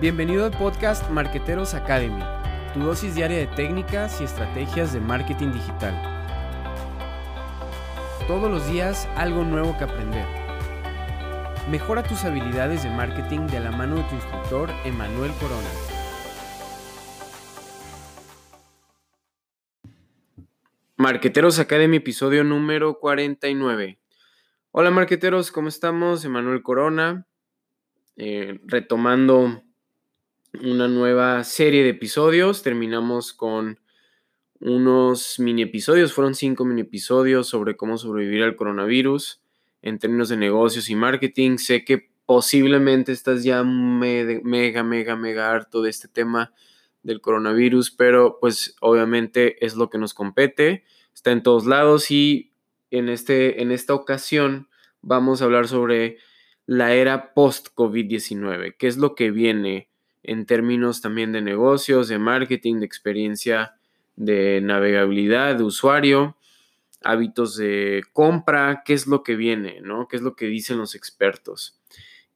Bienvenido al podcast Marqueteros Academy, tu dosis diaria de técnicas y estrategias de marketing digital. Todos los días algo nuevo que aprender. Mejora tus habilidades de marketing de la mano de tu instructor Emanuel Corona. Marqueteros Academy, episodio número 49. Hola marqueteros, ¿cómo estamos? Emanuel Corona, eh, retomando una nueva serie de episodios. Terminamos con unos mini episodios, fueron cinco mini episodios sobre cómo sobrevivir al coronavirus en términos de negocios y marketing. Sé que posiblemente estás ya mega, mega, mega harto de este tema del coronavirus, pero pues obviamente es lo que nos compete, está en todos lados y en, este, en esta ocasión vamos a hablar sobre la era post-COVID-19, qué es lo que viene en términos también de negocios, de marketing, de experiencia de navegabilidad, de usuario, hábitos de compra, qué es lo que viene, ¿no? ¿Qué es lo que dicen los expertos?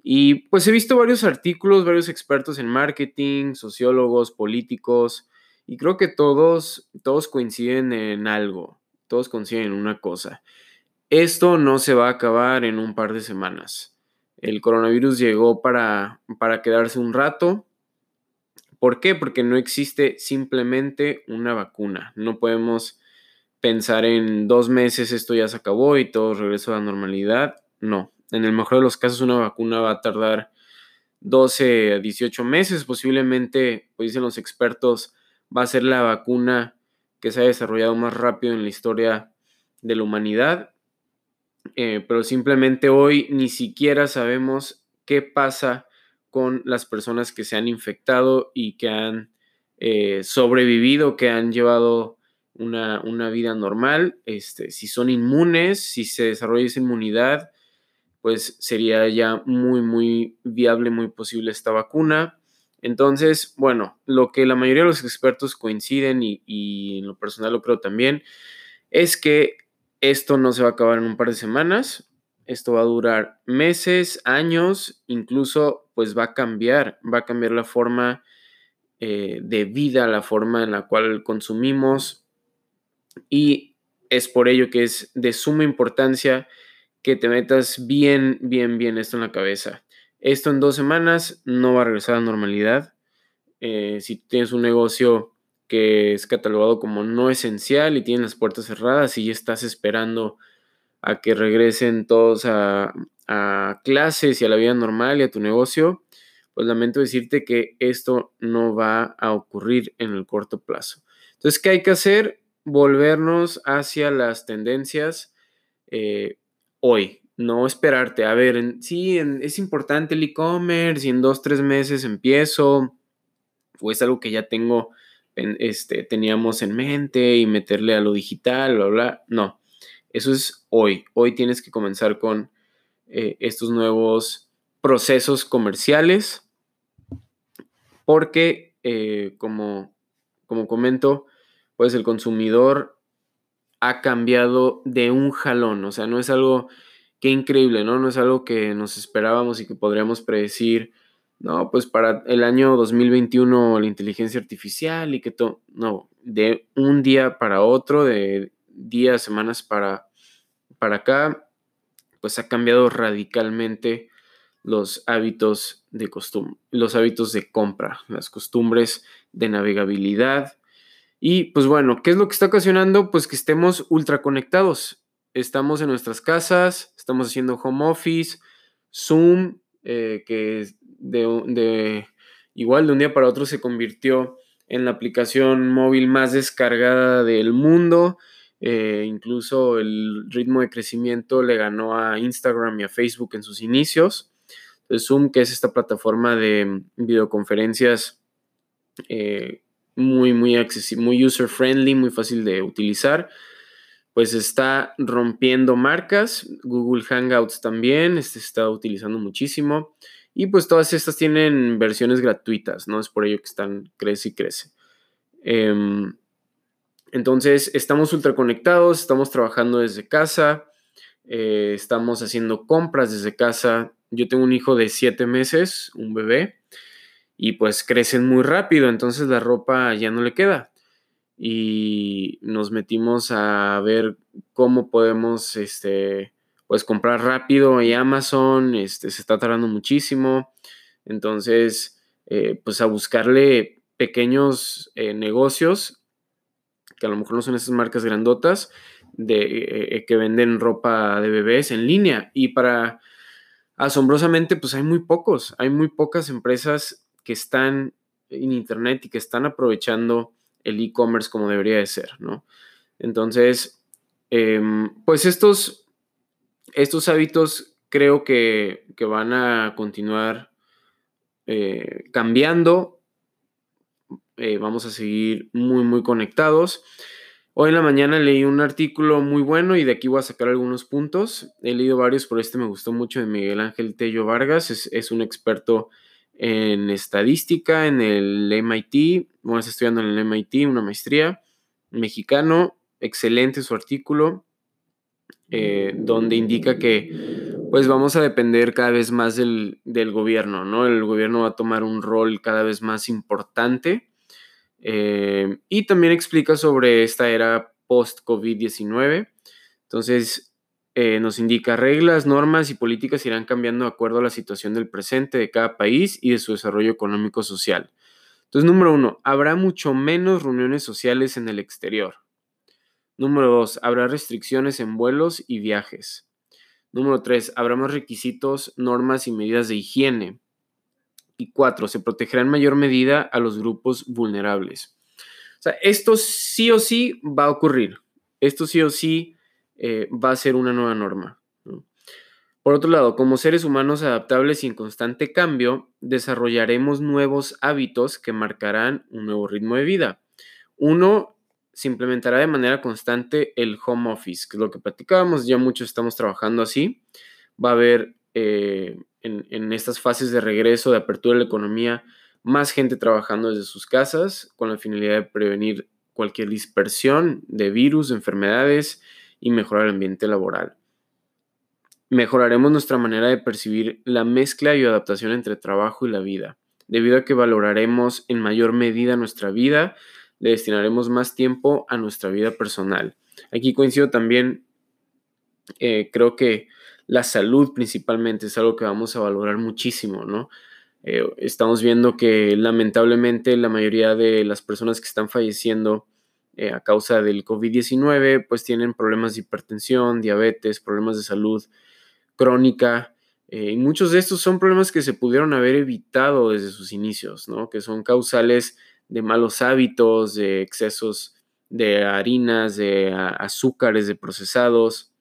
Y pues he visto varios artículos, varios expertos en marketing, sociólogos, políticos, y creo que todos, todos coinciden en algo todos coinciden en una cosa. Esto no se va a acabar en un par de semanas. El coronavirus llegó para, para quedarse un rato. ¿Por qué? Porque no existe simplemente una vacuna. No podemos pensar en dos meses esto ya se acabó y todo regresó a la normalidad. No. En el mejor de los casos una vacuna va a tardar 12 a 18 meses. Posiblemente, pues dicen los expertos, va a ser la vacuna que se ha desarrollado más rápido en la historia de la humanidad, eh, pero simplemente hoy ni siquiera sabemos qué pasa con las personas que se han infectado y que han eh, sobrevivido, que han llevado una, vida normal, este, si son inmunes, si se desarrolla esa inmunidad, pues sería ya muy, muy viable, muy posible esta vacuna. Entonces, bueno, lo que la mayoría de los expertos coinciden y, en lo personal lo creo también, es que esto no se va a acabar en un par de semanas, esto va a durar meses, años, incluso pues va a cambiar, va a cambiar la forma eh, de vida, la forma en la cual consumimos y es por ello que es de suma importancia que te metas bien, bien, bien esto en la cabeza. Esto en dos semanas no va a regresar a normalidad. Eh, si tienes un negocio que es catalogado como no esencial y tienes las puertas cerradas y ya estás esperando a que regresen todos a, a clases y a la vida normal y a tu negocio, pues lamento decirte que esto no va a ocurrir en el corto plazo. Entonces, ¿qué hay que hacer? Volvernos hacia las tendencias eh, hoy, no esperarte. A ver, sí, es importante el e-commerce y en dos, tres meses empiezo. O es algo que ya tengo, este, teníamos en mente y meterle a lo digital, bla, bla. No, eso es hoy. Hoy tienes que comenzar con eh, estos nuevos procesos comerciales porque, eh, como, como comento, pues el consumidor ha cambiado de un jalón. O sea, no es algo qué increíble, ¿no? No es algo que nos esperábamos y que podríamos predecir, no, pues para el año 2021 la inteligencia artificial y que todo, no, de un día para otro, de días, semanas para, para acá, pues ha cambiado radicalmente los hábitos de costumbre, los hábitos de compra, las costumbres de navegabilidad. Y pues bueno, ¿qué es lo que está ocasionando? Pues que estemos ultra conectados estamos en nuestras casas, estamos haciendo home office, Zoom, eh, que de, igual de un día para otro se convirtió en la aplicación móvil más descargada del mundo. Eh, incluso el ritmo de crecimiento le ganó a Instagram y a Facebook en sus inicios. Entonces, Zoom, que es esta plataforma de videoconferencias eh, muy, muy accesible, muy user friendly, muy fácil de utilizar pues está rompiendo marcas. Google Hangouts también este, se está utilizando muchísimo. Y pues todas estas tienen versiones gratuitas, ¿no? Es por ello que están, crece y crece. Em, entonces, estamos ultra conectados, estamos trabajando desde casa, eh, estamos haciendo compras desde casa. Yo tengo un hijo de siete meses, un bebé, y pues crecen muy rápido, entonces la ropa ya no le queda. Y nos metimos a ver cómo podemos, este, pues comprar rápido y Amazon, este, se está tardando muchísimo. Entonces, eh, pues a buscarle pequeños eh, negocios, que a lo mejor no son esas marcas grandotas, de, eh, que venden ropa de bebés en línea. Y para, asombrosamente, pues hay muy pocos, hay muy pocas empresas que están en Internet y que están aprovechando el e-commerce como debería de ser, ¿no? Entonces, em, pues estos, estos hábitos creo que, van a continuar eh, cambiando. Eh, vamos a seguir muy, muy conectados. Hoy en la mañana leí un artículo muy bueno y de aquí voy a sacar algunos puntos. He leído varios, pero este me gustó mucho de Miguel Ángel Tello Vargas. Es, es un experto en estadística en el MIT, bueno, está estudiando en el MIT, una maestría, mexicano, excelente su artículo, eh, donde indica que pues vamos a depender cada vez más del, gobierno, ¿no? El gobierno va a tomar un rol cada vez más importante eh, y también explica sobre esta era post-COVID-19. Entonces, eh, nos indica reglas, normas y políticas irán cambiando de acuerdo a la situación del presente de cada país y de su desarrollo económico-social. Entonces, número uno, habrá mucho menos reuniones sociales en el exterior. Número dos, habrá restricciones en vuelos y viajes. Número tres, habrá más requisitos, normas y medidas de higiene. Y cuatro, se protegerá en mayor medida a los grupos vulnerables. O sea, esto sí o sí va a ocurrir. Esto sí o sí eh, va a ser una nueva norma. Por otro lado, como seres humanos adaptables y en constante cambio, desarrollaremos nuevos hábitos que marcarán un nuevo ritmo de vida. Uno, se implementará de manera constante el home office, que es lo que platicábamos, ya muchos estamos trabajando así. Va a haber eh, en, estas fases de regreso, de apertura de la economía, más gente trabajando desde sus casas con la finalidad de prevenir cualquier dispersión de virus, de enfermedades, y mejorar el ambiente laboral. Mejoraremos nuestra manera de percibir la mezcla y adaptación entre trabajo y la vida, debido a que valoraremos en mayor medida nuestra vida, le destinaremos más tiempo a nuestra vida personal. Aquí coincido también, eh, creo que la salud principalmente es algo que vamos a valorar muchísimo, ¿no? Eh, estamos viendo que lamentablemente la mayoría de las personas que están falleciendo eh, a causa del COVID-19, pues tienen problemas de hipertensión, diabetes, problemas de salud crónica. Eh, y muchos de estos son problemas que se pudieron haber evitado desde sus inicios, ¿no? Que son causales de malos hábitos, de excesos de harinas, de azúcares, de procesados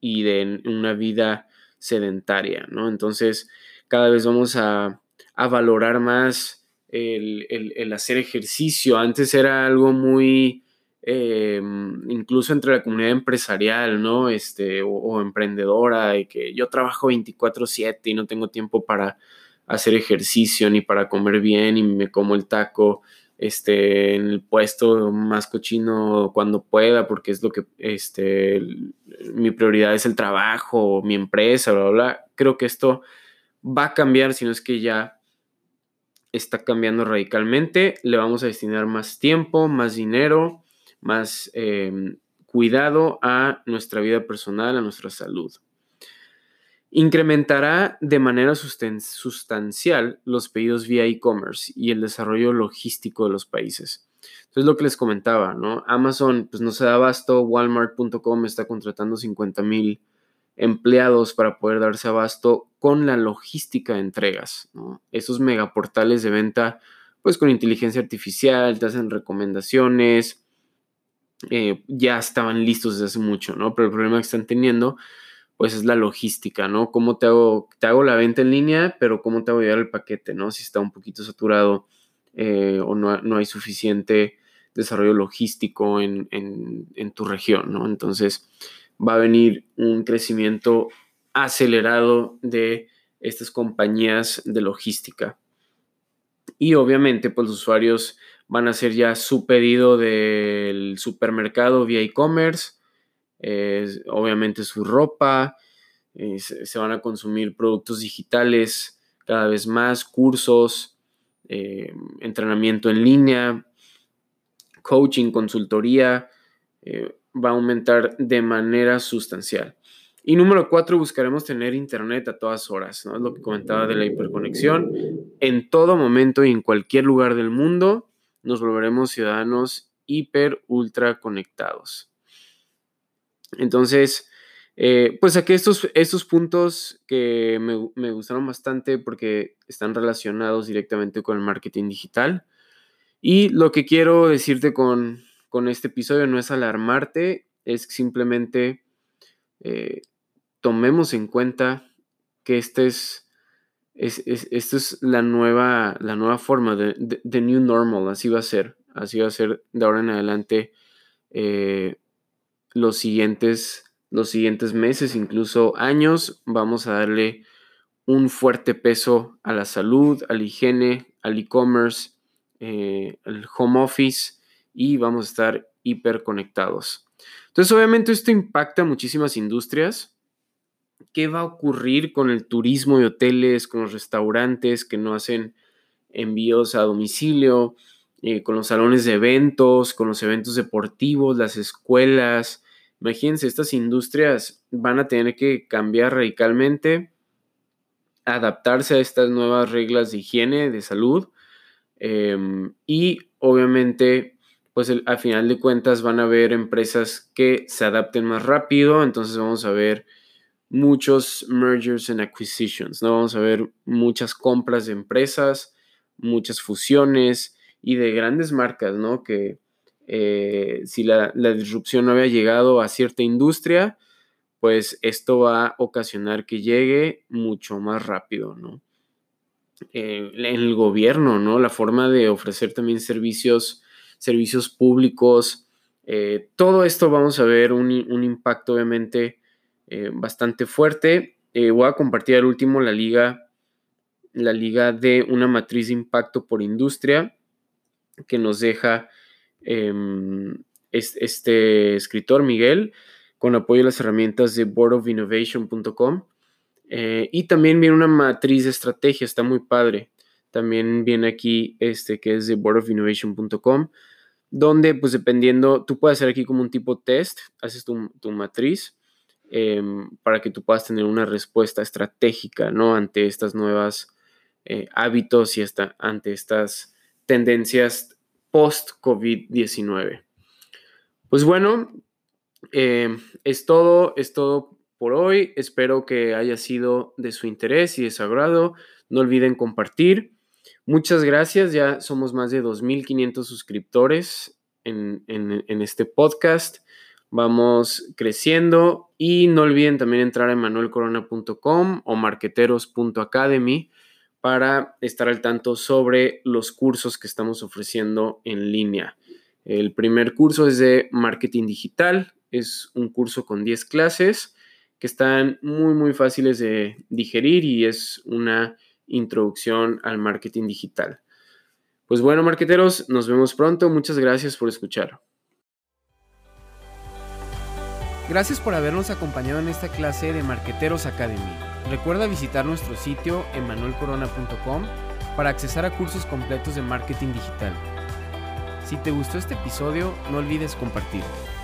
y de una vida sedentaria, ¿no? Entonces, cada vez vamos a, a valorar más el, hacer ejercicio. Antes era algo muy, eh, incluso entre la comunidad empresarial, ¿no? Este, o, emprendedora, y que yo trabajo 24/7 y no tengo tiempo para hacer ejercicio ni para comer bien y me como el taco este, en el puesto más cochino cuando pueda, porque es lo que, este, mi prioridad es el trabajo, mi empresa, bla, bla, bla. Creo que esto va a cambiar, si no es que ya está cambiando radicalmente. Le vamos a destinar más tiempo, más dinero, más em, cuidado a nuestra vida personal, a nuestra salud. Incrementará de manera sustancial los pedidos vía e-commerce y el desarrollo logístico de los países. Entonces, lo que les comentaba, ¿no? Amazon, pues no se da abasto, Walmart.com está contratando 50 mil empleados para poder darse abasto con la logística de entregas. Esos megaportales de venta, pues con inteligencia artificial, te hacen recomendaciones, eh, ya estaban listos desde hace mucho, ¿no? Pero el problema que están teniendo, pues es la logística, ¿no? ¿Cómo te hago, te hago la venta en línea, pero cómo te hago llevar el paquete, ¿no? Si está un poquito saturado eh, o no, no, hay suficiente desarrollo logístico en, en tu región, ¿no? Entonces, va a venir un crecimiento acelerado de estas compañías de logística. Y obviamente, pues los usuarios van a hacer ya su pedido del supermercado vía e-commerce, obviamente su ropa, se van a consumir productos digitales cada vez más, cursos, eh, entrenamiento en línea, coaching, consultoría, eh, va a aumentar de manera sustancial. Y número cuatro, buscaremos tener internet a todas horas, ¿no? Es lo que comentaba de la hiperconexión. En todo momento y en cualquier lugar del mundo nos volveremos ciudadanos hiper, ultra conectados. Entonces, eh, pues aquí estos, estos puntos que me, me, gustaron bastante porque están relacionados directamente con el marketing digital. Y lo que quiero decirte con, con este episodio no es alarmarte, es simplemente eh, tomemos en cuenta que este es, es, esto es la nueva, la nueva forma de, de, New Normal, así va a ser, así va a ser de ahora en adelante eh, los, siguientes, los siguientes meses, incluso años, vamos a darle un fuerte peso a la salud, a la higiene, al e-commerce, eh, al home office y vamos a estar hiperconectados. Entonces, obviamente esto impacta a muchísimas industrias. ¿Qué va a ocurrir con el turismo y hoteles, con los restaurantes que no hacen envíos a domicilio, eh, con los salones de eventos, con los eventos deportivos, las escuelas? Imagínense, estas industrias van a tener que cambiar radicalmente, adaptarse a estas nuevas reglas de higiene, de salud, em, y obviamente pues al final de cuentas van a haber empresas que se adapten más rápido, entonces vamos a ver muchos mergers and acquisitions, ¿no? Vamos a ver muchas compras de empresas, muchas fusiones y de grandes marcas, ¿no? Que eh, si la, disrupción no había llegado a cierta industria, pues esto va a ocasionar que llegue mucho más rápido, ¿no? Eh, el gobierno, ¿no? La forma de ofrecer también servicios servicios públicos. Eh, todo esto vamos a ver un, impacto obviamente eh, bastante fuerte. Voy a compartir al último la liga, la liga de una matriz de impacto por industria que nos deja em, este, escritor Miguel con apoyo de las herramientas de boardofinnovation.com. y también viene una matriz de estrategia, está muy padre. También viene aquí este que es de boardofinnovation.com donde pues dependiendo, tú puedes hacer aquí como un tipo test, haces tu, matriz em, para que tú puedas tener una respuesta estratégica, ¿no? Ante estas nuevas eh, hábitos y hasta ante estas tendencias post-COVID-19. Pues bueno, em, es todo, es todo por hoy. Espero que haya sido de su interés y de su agrado. No olviden compartir. Muchas gracias, ya somos más de 2.500 suscriptores en, este podcast. Vamos creciendo y no olviden también entrar a manuelcorona.com o marqueteros.academy para estar al tanto sobre los cursos que estamos ofreciendo en línea. El primer curso es de marketing digital, es un curso con 10 clases que están muy muy fáciles de digerir y es una introducción al marketing digital. Pues bueno, marqueteros, nos vemos pronto. Muchas gracias por escuchar. Gracias por habernos acompañado en esta clase de Marqueteros Academy. Recuerda visitar nuestro sitio emanuelcorona.com para accesar a cursos completos de marketing digital. Si te gustó este episodio, no olvides compartirlo.